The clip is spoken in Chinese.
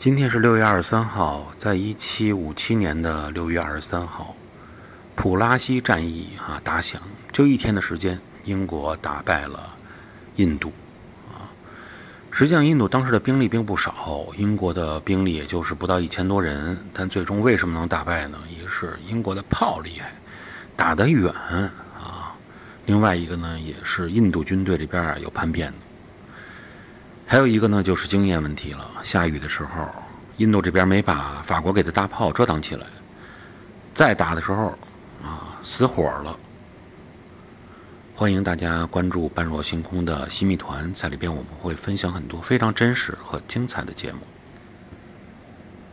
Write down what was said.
今天是六月二十三号，在一七五七年的六月二十三号，普拉西战役啊打响，就一天的时间，英国打败了印度啊。实际上，印度当时的兵力并不少，英国的兵力也就是不到一千多人，但最终为什么能打败呢？一个是英国的炮厉害，打得远啊；另外一个呢，也是印度军队这边啊有叛变的。还有一个呢，就是经验问题了。下雨的时候，印度这边没把法国给的大炮遮挡起来，再打的时候，啊，死火了。欢迎大家关注“般若星空”的新密团，在里边我们会分享很多非常真实和精彩的节目。